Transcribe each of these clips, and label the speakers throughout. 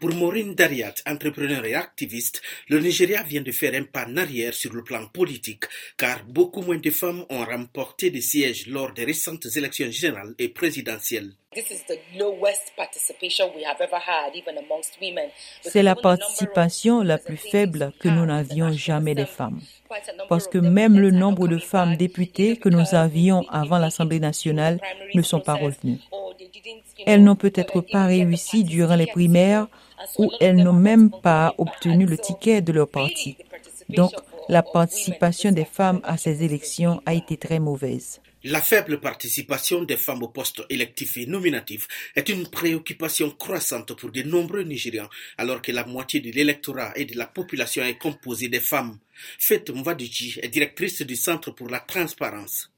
Speaker 1: Pour Maureen Dariat, entrepreneur et activiste, le Nigeria vient de faire un pas en arrière sur le plan politique, car beaucoup moins de femmes ont remporté des sièges lors des récentes élections générales et présidentielles.
Speaker 2: C'est la participation la plus faible que nous n'avions jamais des femmes. Parce que même le nombre de femmes députées que nous avions avant l'Assemblée nationale ne sont pas revenues. Elles n'ont peut-être pas réussi durant les primaires ou elles n'ont même pas obtenu le ticket de leur parti. Donc, la participation des femmes à ces élections a été très mauvaise.
Speaker 1: La faible participation des femmes aux postes électifs et nominatifs est une préoccupation croissante pour de nombreux Nigérians, alors que la moitié de l'électorat et de la population est composée des femmes. Fête Mvadiji est directrice du Centre pour la transparence.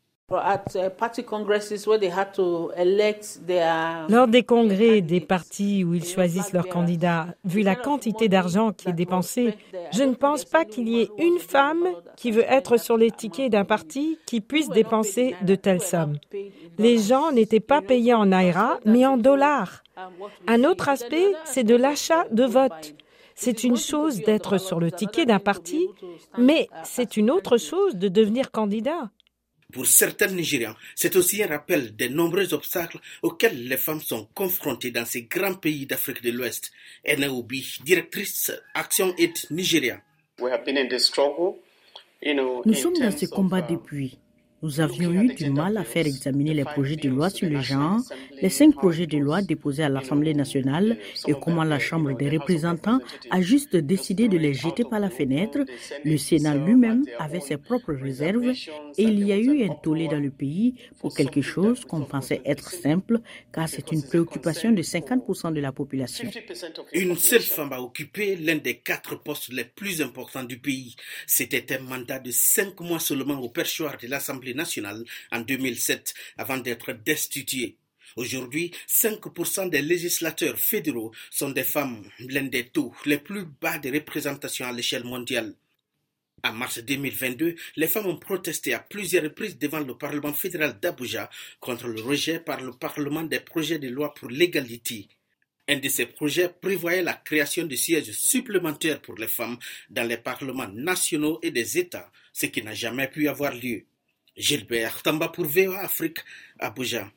Speaker 3: Lors des congrès des partis où ils choisissent leurs candidats, vu la quantité d'argent qui est dépensé, je ne pense pas qu'il y ait une femme qui veut être sur les tickets d'un parti qui puisse dépenser de telles sommes. Les gens n'étaient pas payés en naira, mais en dollars. Un autre aspect, c'est de l'achat de vote. C'est une chose d'être sur le ticket d'un parti, mais c'est une autre chose de devenir candidat.
Speaker 1: Pour certains Nigérians, c'est aussi un rappel des nombreux obstacles auxquels les femmes sont confrontées dans ces grands pays d'Afrique de l'Ouest. Enaoubi, directrice Action Aid Nigeria.
Speaker 4: Nous sommes dans ce combat depuis. Nous avions eu du mal à faire examiner les projets de loi sur le genre, les cinq projets de loi déposés à l'Assemblée nationale et comment la Chambre des représentants a juste décidé de les jeter par la fenêtre. Le Sénat lui-même avait ses propres réserves et il y a eu un tollé dans le pays pour quelque chose qu'on pensait être simple car c'est une préoccupation de 50% de la population.
Speaker 1: Une seule femme a occupé l'un des quatre postes les plus importants du pays. C'était un mandat de cinq mois seulement au perchoir de l'Assemblée nationale en 2007 avant d'être destitué. Aujourd'hui, 5% des législateurs fédéraux sont des femmes, l'un des taux les plus bas de représentation à l'échelle mondiale. En mars 2022, les femmes ont protesté à plusieurs reprises devant le Parlement fédéral d'Abuja contre le rejet par le Parlement des projets de loi pour l'égalité. Un de ces projets prévoyait la création de sièges supplémentaires pour les femmes dans les parlements nationaux et des États, ce qui n'a jamais pu avoir lieu. Gilbert Tamba pour VOA Afrique, Abuja.